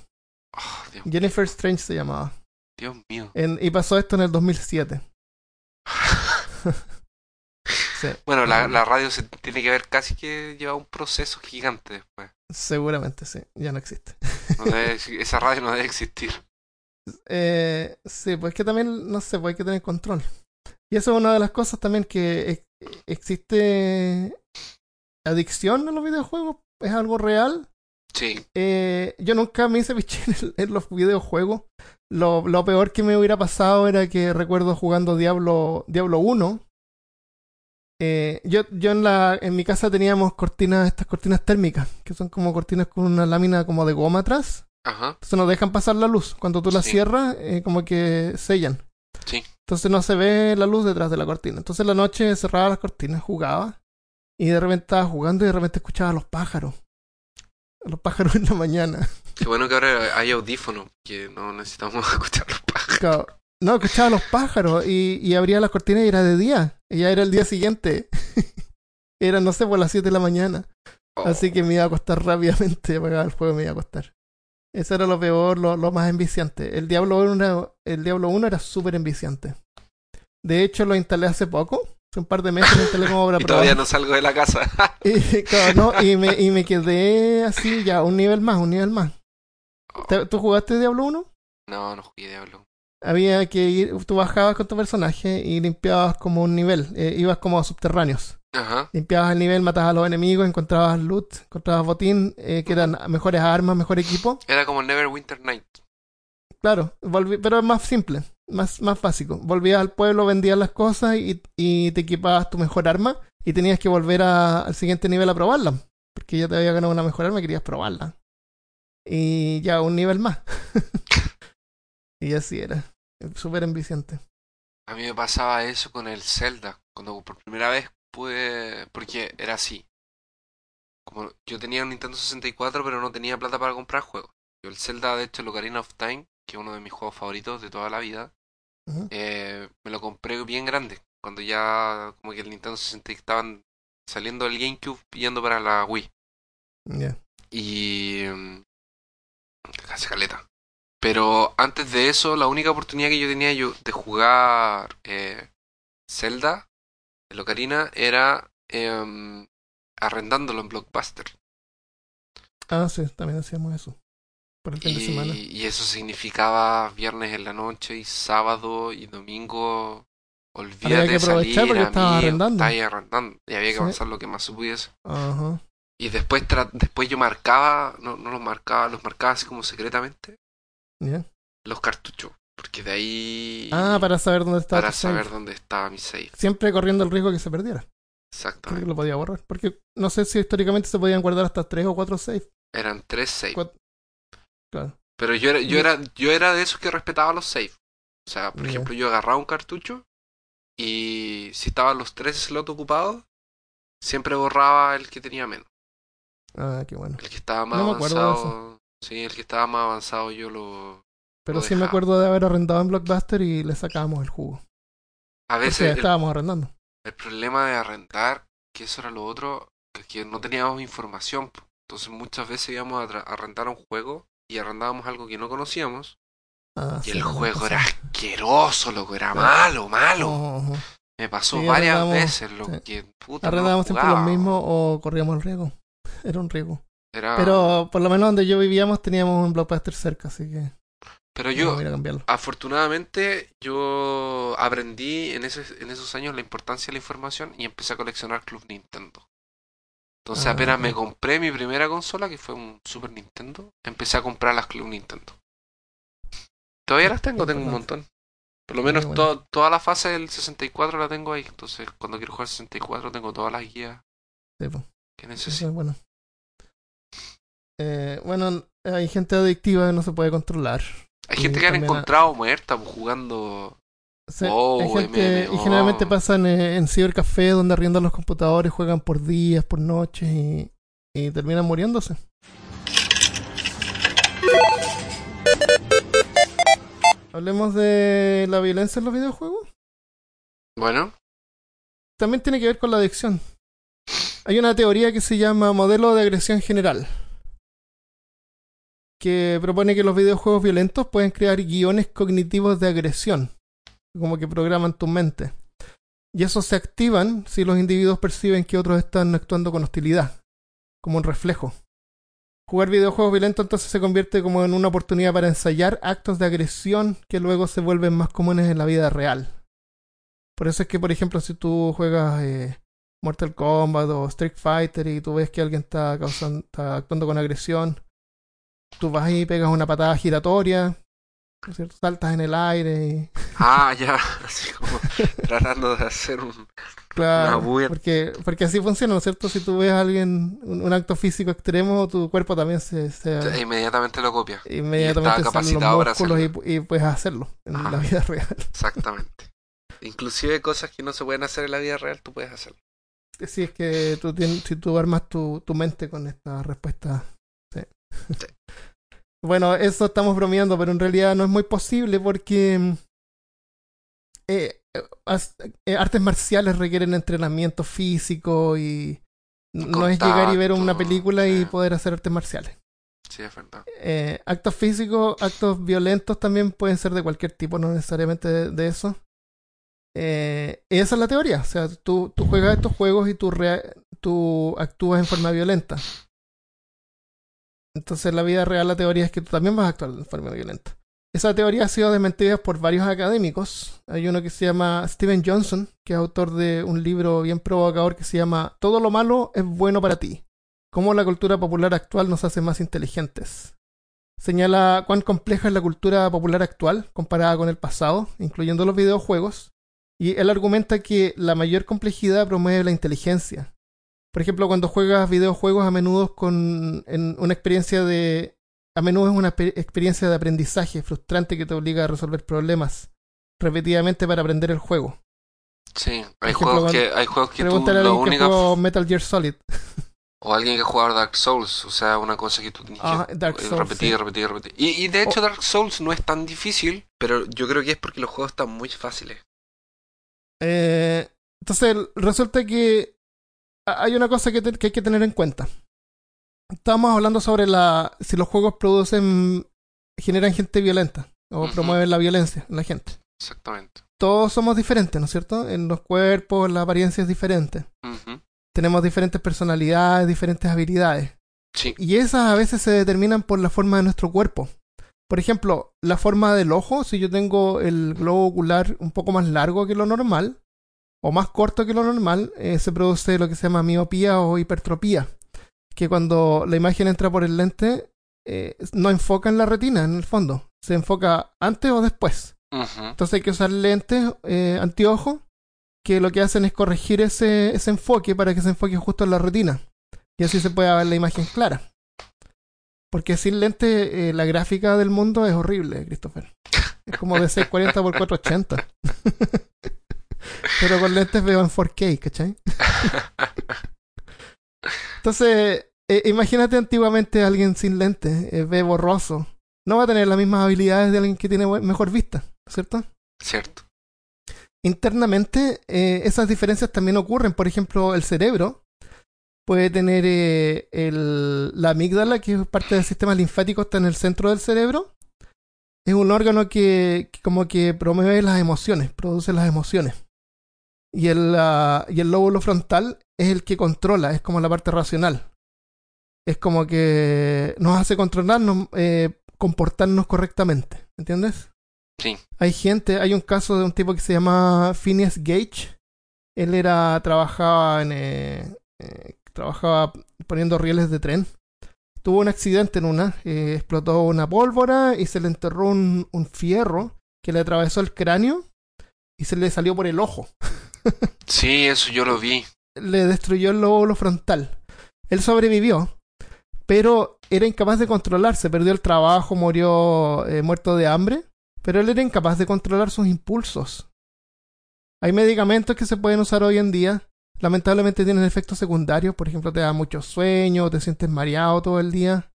Ah, Jennifer Strange se llamaba. Dios mío. y pasó esto en el 2007. Bueno, la, la, radio se tiene que ver casi que lleva un proceso gigante después. Seguramente, sí. Ya no existe. esa radio no debe existir. Eh, sí, pues que también, no sé, pues hay que tener control. Y eso es una de las cosas también que existe adicción en los videojuegos. Es algo real. Sí. Eh, yo nunca me hice biche en, los videojuegos. Lo, lo, peor que me hubiera pasado era que recuerdo jugando Diablo, Diablo 1. Eh, yo yo en, la, en mi casa teníamos cortinas, estas cortinas térmicas, que son como cortinas con una lámina como de goma atrás. Ajá. Entonces no dejan pasar la luz. Cuando tú la cierras, eh, como que sellan. Sí. Entonces no se ve la luz detrás de la cortina. Entonces la noche cerraba las cortinas, jugaba. Y de repente estaba jugando y de repente escuchaba a los pájaros. A los pájaros en la mañana. Qué bueno que ahora hay audífonos, que no necesitamos escuchar los pájaros. No, escuchaba los pájaros y, y abría las cortinas y era de día. Y ya era el día siguiente. Era, no sé, por las 7 de la mañana. Así que me iba a costar rápidamente apagar el juego, me iba a costar. Eso era lo peor, lo, lo más enviciante. El Diablo 1 el Diablo 1 era súper enviciante. De hecho, lo instalé hace poco. Hace un par de meses lo instalé como obra y todavía no salgo de la casa. y, claro, no, y, me, y me quedé así ya, un nivel más, un nivel más. ¿Tú jugaste Diablo 1? No, no jugué Diablo. Había que ir, tú bajabas con tu personaje y limpiabas como un nivel, eh, ibas como a subterráneos. Ajá. Limpiabas el nivel, matabas a los enemigos, encontrabas loot, encontrabas botín, eh, que eran mejores armas, mejor equipo. Era como Neverwinter Night. Claro, pero es más simple, más, más básico. Volvías al pueblo, vendías las cosas y, y te equipabas tu mejor arma y tenías que volver al siguiente nivel a probarla. Porque ya te había ganado una mejor arma y querías probarla. Y ya un nivel más. y así era. Súper enviciante. A mí me pasaba eso con el Zelda. Cuando por primera vez pude. Porque era así. Como yo tenía un Nintendo 64, pero no tenía plata para comprar juegos. Yo el Zelda, de hecho, el Ocarina of Time, que es uno de mis juegos favoritos de toda la vida, eh, me lo compré bien grande. Cuando ya como que el Nintendo 64 estaban saliendo del GameCube yendo para la Wii. Y... Casi caleta. Pero antes de eso, la única oportunidad que yo tenía yo de jugar eh, Zelda, el Ocarina, era eh, arrendándolo en Blockbuster. Ah, sí, también hacíamos eso. Por el fin y, de semana. Y eso significaba viernes en la noche y sábado y domingo. Olvídate había que aprovechar de porque estaba arrendando. Estaba arrendando. Y había que avanzar lo que más se pudiese. Ajá. Y después, después yo marcaba, no, no los marcaba, los marcaba así como secretamente. Los cartuchos. Porque de ahí. Ah, para saber dónde estaba. Para saber dónde estaba mi save. Siempre corriendo el riesgo que se perdiera. Exactamente. Que lo podía borrar. Porque no sé si históricamente se podían guardar hasta tres o cuatro saves. Eran tres saves. Claro. Pero yo era, yo era, yo era de esos que respetaba los saves. O sea, por ejemplo, yo agarraba un cartucho y si estaban los tres slots ocupados, siempre borraba el que tenía menos. Ah, qué bueno. El que estaba más avanzado. Sí, el que estaba más avanzado yo lo. Pero sí me acuerdo de haber arrendado en Blockbuster y le sacábamos el jugo. A veces. estábamos arrendando. El problema de arrendar, que eso era lo otro, es que no teníamos información. Entonces muchas veces íbamos a, arrendar un juego y arrendábamos algo que no conocíamos. Ah, y el juego era asqueroso, loco, era malo, malo. Me pasó varias veces lo que puta. Arrendábamos siempre lo mismo o corríamos el riesgo. Era un riesgo. Pero por lo menos donde yo vivíamos teníamos un blockbuster cerca, así que. Pero yo, afortunadamente, yo aprendí en, ese, en esos años la importancia de la información y empecé a coleccionar Club Nintendo. Entonces ah, apenas me compré mi primera consola, que fue un Super Nintendo, empecé a comprar las Club Nintendo. Todavía las tengo, tengo un montón. Por lo menos toda la fase del 64 la tengo ahí. Entonces cuando quiero jugar 64 tengo todas las guías que necesito. bueno. Eh, bueno, hay gente adictiva que no se puede controlar. Hay gente que han encontrado muerta pues, jugando. y generalmente pasan en, en cibercafé donde arriendan los computadores, juegan por días, por noches y, y terminan muriéndose. Hablemos de la violencia en los videojuegos. Bueno. También tiene que ver con la adicción. Hay una teoría que se llama modelo de agresión general que propone que los videojuegos violentos pueden crear guiones cognitivos de agresión, como que programan tu mente. Y esos se activan si los individuos perciben que otros están actuando con hostilidad, como un reflejo. Jugar videojuegos violentos entonces se convierte como en una oportunidad para ensayar actos de agresión que luego se vuelven más comunes en la vida real. Por eso es que, por ejemplo, si tú juegas eh, Mortal Kombat o Street Fighter y tú ves que alguien está, causando, está actuando con agresión, tú vas y pegas una patada giratoria, cierto? saltas en el aire. Y... Ah, ya, así como tratando de hacer un. Claro, porque, porque así funciona, ¿no es cierto? Si tú ves a alguien, un, acto físico extremo, tu cuerpo también se. se inmediatamente lo copia. Inmediatamente y capacitado para hacerlo. Y, puedes hacerlo en la vida real. Exactamente. Inclusive cosas que no se pueden hacer en la vida real, tú puedes hacerlo. Sí, es que tú tienes, si tú armas tu, tu mente con esta respuesta. Bueno, eso estamos bromeando, pero en realidad no es muy posible porque eh, eh, artes marciales requieren entrenamiento físico y no es llegar y ver una película y poder hacer artes marciales. Sí, es verdad. Eh, actos físicos, actos violentos también pueden ser de cualquier tipo, no necesariamente de, eso. Eh, esa es la teoría. O sea, tú, tú juegas estos juegos y tú, tú actúas en forma violenta. Entonces, en la vida real, la teoría es que tú también vas a actuar en forma violenta. Esa teoría ha sido desmentida por varios académicos. Hay uno que se llama Steven Johnson, que es autor de un libro bien provocador que se llama Todo lo malo es bueno para ti. Cómo la cultura popular actual nos hace más inteligentes. Señala cuán compleja es la cultura popular actual comparada con el pasado, incluyendo los videojuegos, y él argumenta que la mayor complejidad promueve la inteligencia. Por ejemplo, cuando juegas videojuegos a menudo con una experiencia de a menudo es una experiencia de aprendizaje frustrante que te obliga a resolver problemas repetidamente para aprender el juego. Sí, hay juegos que hay juegos que tú lo único Metal Gear Solid. O alguien que juega Dark Souls, o sea, una cosa que tú tienes que ah, repetir, repetir, repetir. Y, de hecho Dark Souls no es tan difícil, pero yo creo que es porque los juegos están muy fáciles. Eh, entonces, resulta que hay una cosa que, que hay que tener en cuenta. Estábamos hablando sobre la si los juegos producen generan gente violenta o promueven la violencia en la gente. Exactamente. Todos somos diferentes, ¿no es cierto? En los cuerpos, la apariencia es diferente. Tenemos diferentes personalidades, diferentes habilidades. Sí. Y esas a veces se determinan por la forma de nuestro cuerpo. Por ejemplo, la forma del ojo, si yo tengo el globo ocular un poco más largo que lo normal, o más corto que lo normal, eh, se produce lo que se llama miopía o hipertropía que cuando la imagen entra por el lente, eh, no enfoca en la retina, en el fondo. Se enfoca antes o después. Entonces hay que usar lentes eh, anteojos que lo que hacen es corregir ese, ese enfoque para que se enfoque justo en la retina. Y así se pueda ver la imagen clara. Porque sin lente eh, la gráfica del mundo es horrible, Christopher. Es como de 640 por 480. Pero con lentes veo en 4K, ¿cachai? Entonces, eh, imagínate antiguamente alguien sin lentes, eh, ve borroso. No va a tener las mismas habilidades de alguien que tiene mejor vista, ¿cierto? Cierto. Internamente, eh, esas diferencias también ocurren. Por ejemplo, el cerebro puede tener el, la amígdala, que es parte del sistema linfático, está en el centro del cerebro. Es un órgano que, como que promueve las emociones, produce las emociones. Y el, y el lóbulo frontal es el que controla, es como la parte racional es como que nos hace controlarnos, eh, comportarnos correctamente, ¿entiendes? Sí. Hay gente, hay un caso de un tipo que se llama Phineas Gage. Él era, trabajaba en, eh, eh, trabajaba poniendo rieles de tren. Tuvo un accidente en una, explotó una pólvora y se le enterró un, un fierro que le atravesó el cráneo y se le salió por el ojo. sí, eso yo lo vi. Le destruyó el lóbulo frontal. Él sobrevivió, pero era incapaz de controlarse, perdió el trabajo, murió eh, muerto de hambre, pero él era incapaz de controlar sus impulsos. Hay medicamentos que se pueden usar hoy en día, lamentablemente tienen efectos secundarios, por ejemplo te da mucho sueño, te sientes mareado todo el día.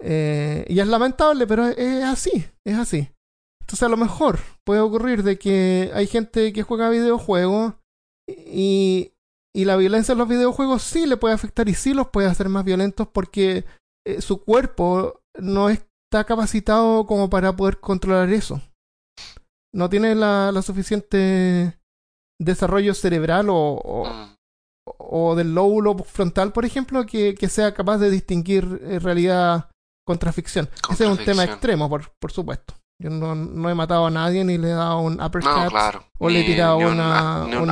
Eh, y es lamentable, pero es así, es así. Entonces a lo mejor puede ocurrir de que hay gente que juega videojuegos y, y la violencia en los videojuegos sí le puede afectar y sí los puede hacer más violentos porque eh, su cuerpo no está capacitado como para poder controlar eso. No tiene la, suficiente desarrollo cerebral o, o, del lóbulo frontal, por ejemplo, que, que sea capaz de distinguir eh, realidad contra ficción. Ese es un tema extremo, por, por supuesto. Yo no, no, he matado a nadie ni le he dado un uppercut o le he tirado una, un,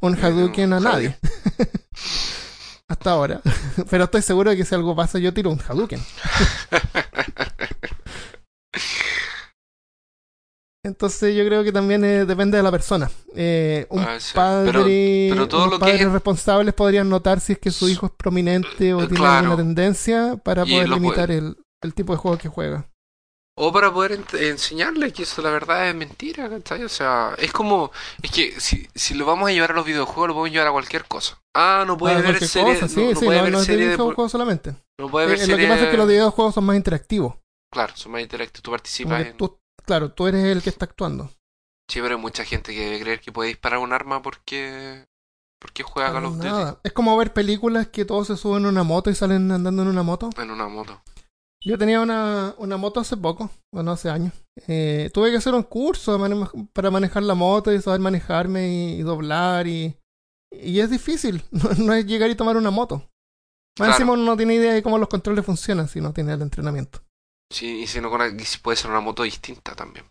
un, Hadouken a nadie. Hasta ahora. Pero estoy seguro de que si algo pasa yo tiro un Hadouken. Entonces yo creo que también eh, depende de la persona. Eh, un ah, padre, pero, los padres responsables podrían notar si es que su hijo es prominente o tiene alguna tendencia para poder limitar el, el tipo de juego que juega. O para poder enseñarle que eso la verdad es mentira, ¿cachai? O sea, es como, es que si, si lo vamos a llevar a los videojuegos, lo podemos llevar a cualquier cosa. Ah, no puede ver series. Sí, no, sí, puede no, ver no serie de videojuegos solamente. No puede ver eh, Lo que pasa es que los videojuegos son más interactivos. Claro, son más interactivos, tú participas en... claro, tú eres el que está actuando. Sí, pero hay mucha gente que debe creer que puede disparar un arma porque porque juega Call of Duty. Es como ver películas que todos se suben en una moto y salen andando en una moto. En una moto. Yo tenía una, una moto hace poco, bueno, hace años. Eh, tuve que hacer un curso para manejar la moto y saber manejarme y, doblar y, y es difícil. No, es llegar y tomar una moto. Más encima uno no tiene idea de cómo los controles funcionan si no tiene el entrenamiento. Sí, y si no puede ser una moto distinta también.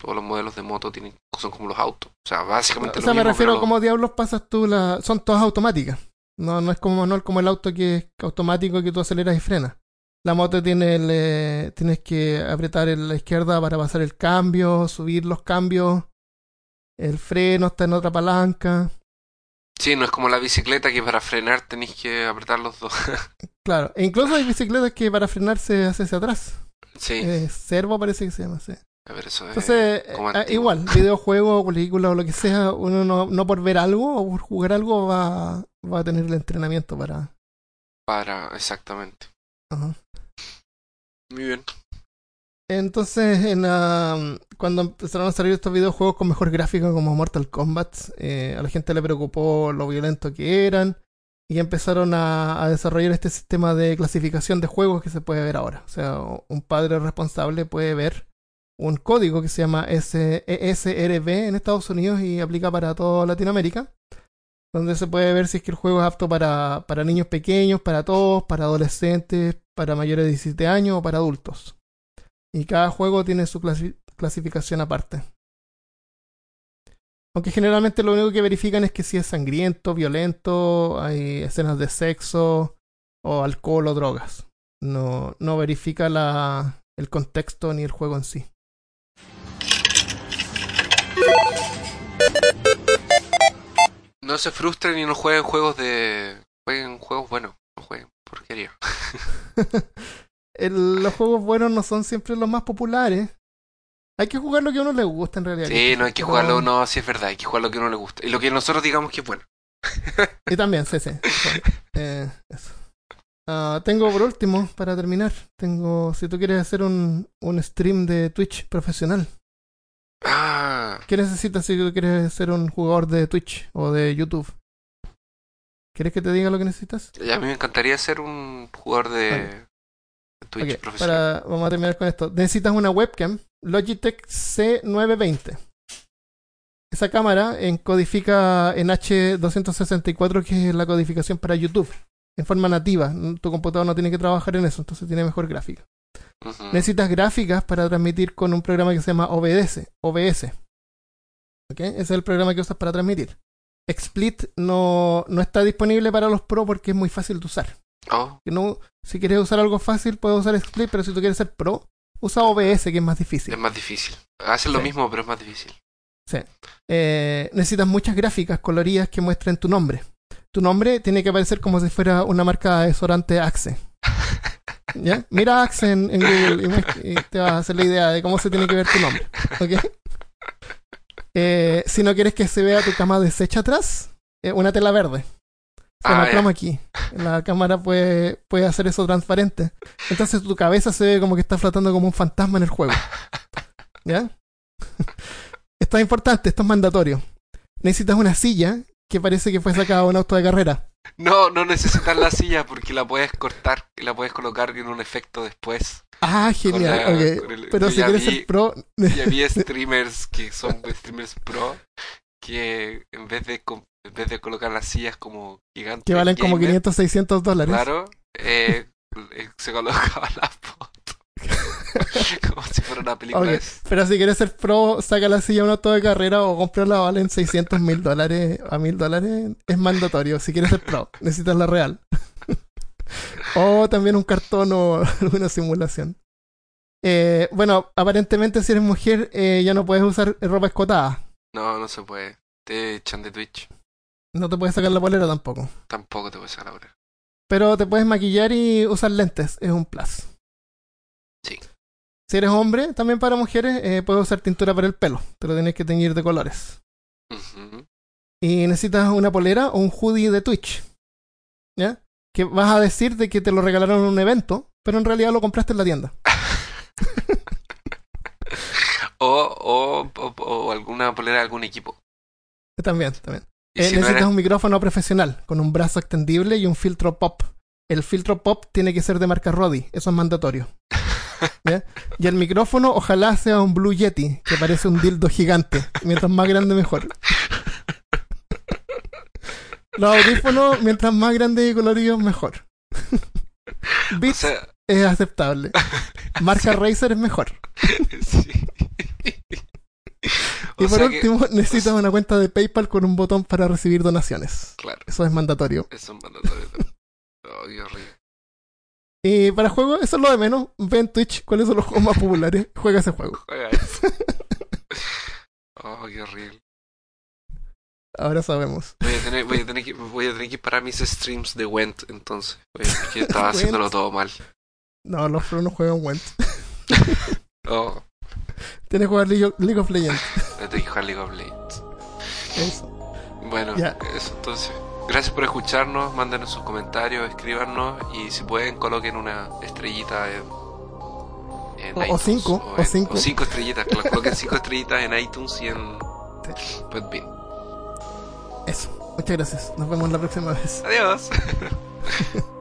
Todos los modelos de moto tienen, son como los autos. O sea, básicamente. O sea, me refiero a cómo diablos pasas tú la. Son todas automáticas. No, no es como manual como el auto que es automático que tú aceleras y frenas. La moto tiene el, tienes que apretar en la izquierda para pasar el cambio, subir los cambios. El freno está en otra palanca. Sí, no es como la bicicleta que para frenar tenéis que apretar los dos. claro, e incluso hay bicicletas que para frenar se hace hacia atrás. Sí. Eh, servo parece que se llama, sí. A ver, eso Entonces, eh, igual, videojuego, película o lo que sea, uno no, no por ver algo o por jugar algo va, va a tener el entrenamiento para... Para, exactamente. Ajá. Muy bien. Entonces, en, cuando empezaron a salir estos videojuegos con mejor gráfico como Mortal Kombat, eh, a la gente le preocupó lo violento que eran y empezaron a, desarrollar este sistema de clasificación de juegos que se puede ver ahora. O sea, un padre responsable puede ver un código que se llama ESRB en Estados Unidos y aplica para toda Latinoamérica, donde se puede ver si es que el juego es apto para, para niños pequeños, para todos, para adolescentes, para mayores de 17 años o para adultos. Y cada juego tiene su clasificación aparte. Aunque generalmente lo único que verifican es que si es sangriento, violento, hay escenas de sexo o alcohol o drogas. No, no verifica la, el contexto ni el juego en sí. No se frustren y no jueguen juegos de... Jueguen juegos buenos, los juegos buenos no son siempre los más populares. Hay que jugar lo que a uno le gusta en realidad. Sí, no hay que jugarlo, no, sí es verdad, hay que jugar lo que a uno le gusta. Y lo que nosotros digamos que es bueno. y también, sí, sí. Eh, ah, tengo por último, para terminar, tengo, si tú quieres hacer un, un stream de Twitch profesional. Ah. ¿Qué necesitas si tú quieres ser un jugador de Twitch o de YouTube? ¿Quieres que te diga lo que necesitas? a mí me encantaría ser un jugador de, Twitch profesional. Para, vamos a terminar con esto. Necesitas una webcam Logitech C920. Esa cámara encodifica en H264, que es la codificación para YouTube, en forma nativa. Tu computador no tiene que trabajar en eso, entonces tiene mejor gráfica. Necesitas gráficas para transmitir con un programa que se llama OBS. OBS. Ese es el programa que usas para transmitir. XSplit no, no está disponible para los Pro porque es muy fácil de usar. Oh. No, si quieres usar algo fácil, puedes usar XSplit, pero si tú quieres ser Pro, usa OBS, que es más difícil. Es más difícil. Hacen lo mismo, pero es más difícil. Sí. Eh, necesitas muchas gráficas coloridas que muestren tu nombre. Tu nombre tiene que aparecer como si fuera una marca de desodorante Axe. ¿Ya? Mira Axe en, Google y, te vas a hacer la idea de cómo se tiene que ver tu nombre. ¿Ok? Eh, si no quieres que se vea tu cama deshecha atrás, eh, una tela verde. Se ah, aquí. La cámara puede, puede hacer eso transparente. Entonces tu cabeza se ve como que está flotando como un fantasma en el juego. ¿Ya? esto es importante, esto es mandatorio. Necesitas una silla que parece que fue sacada de un auto de carrera. No, no necesitas la silla porque la puedes cortar y la puedes colocar en un efecto después. Ah, genial. Pero si quieres ser pro. Ya vi streamers que son streamers pro que en vez de en vez de colocar las sillas como gigantes. Que valen como 500, 600 dólares. Claro, eh, eh, se colocaba la. como si fuera una película. Pero si quieres ser pro, saca la silla a un auto de carrera o comprarla valen 600 mil dólares a mil dólares. Es mandatorio. Si quieres ser pro, necesitas la real. o también un cartón o alguna simulación. Eh, bueno, aparentemente si eres mujer eh, ya no puedes usar ropa escotada. No, no se puede. Te echan de Twitch. No te puedes sacar la polera tampoco. Tampoco te puedes sacar la polera. Pero te puedes maquillar y usar lentes, es un plus. Sí. Si eres hombre, también para mujeres, eh, puedes usar tintura para el pelo. Te lo tienes que teñir de colores. Y necesitas una polera o un hoodie de Twitch. ¿Ya? Que vas a decir de que te lo regalaron en un evento, pero en realidad lo compraste en la tienda. O, o, o, alguna polera de algún equipo. También, también. Eh, necesitas un micrófono profesional con un brazo extendible y un filtro pop. El filtro pop tiene que ser de marca Rodi, eso es mandatorio. Y el micrófono ojalá sea un Blue Yeti, que parece un dildo gigante. Mientras más grande mejor. Los audífonos, mientras más grande y coloridos, mejor. Beats es aceptable. Marca Razer es mejor. y por último, necesitas una cuenta de PayPal con un botón para recibir donaciones. Claro. Eso es mandatorio. Eso es mandatorio. oh, horrible. Y para juegos, eso es lo de menos. Ve en Twitch cuáles son los juegos más populares. Juega ese juego. Juega eso. oh, qué horrible. Ahora sabemos. Voy a tener, voy a tener, que, voy a tener que parar mis streams de Went entonces. Porque estaba haciéndolo todo mal. No, los pro no juegan Went. oh. Tienes que jugar League of, Legends. Tienes que jugar League of Legends. Eso. Bueno, eso entonces. Gracias por escucharnos, mándenos sus comentarios, escríbanos y si pueden coloquen una estrellita en, o, cinco, o, cinco. O cinco estrellitas, coloquen cinco estrellitas en iTunes y en Podbean. Eso, muchas gracias. Nos vemos la próxima vez. Adiós.